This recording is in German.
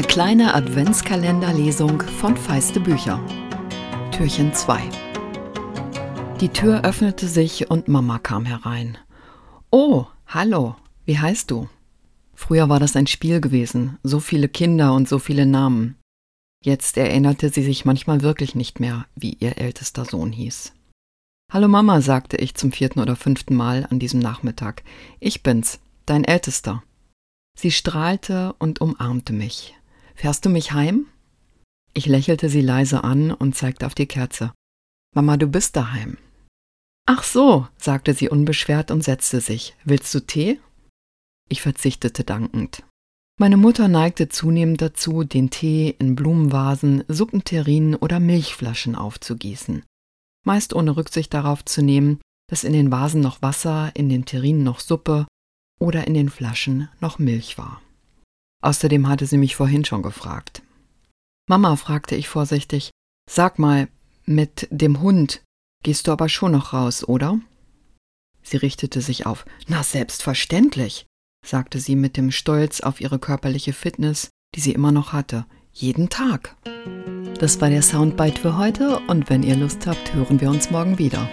kleine Adventskalenderlesung von Feiste Bücher. Türchen 2. Die Tür öffnete sich und Mama kam herein. Oh, hallo, wie heißt du? Früher war das ein Spiel gewesen, so viele Kinder und so viele Namen. Jetzt erinnerte sie sich manchmal wirklich nicht mehr, wie ihr ältester Sohn hieß. Hallo Mama, sagte ich zum vierten oder fünften Mal an diesem Nachmittag. Ich bin's, dein Ältester. Sie strahlte und umarmte mich. Fährst du mich heim? Ich lächelte sie leise an und zeigte auf die Kerze. Mama, du bist daheim. Ach so, sagte sie unbeschwert und setzte sich. Willst du Tee? Ich verzichtete dankend. Meine Mutter neigte zunehmend dazu, den Tee in Blumenvasen, Suppenterrinen oder Milchflaschen aufzugießen. Meist ohne Rücksicht darauf zu nehmen, dass in den Vasen noch Wasser, in den Terrinen noch Suppe oder in den Flaschen noch Milch war. Außerdem hatte sie mich vorhin schon gefragt. Mama, fragte ich vorsichtig, sag mal, mit dem Hund gehst du aber schon noch raus, oder? Sie richtete sich auf. Na, selbstverständlich, sagte sie mit dem Stolz auf ihre körperliche Fitness, die sie immer noch hatte. Jeden Tag. Das war der Soundbite für heute und wenn ihr Lust habt, hören wir uns morgen wieder.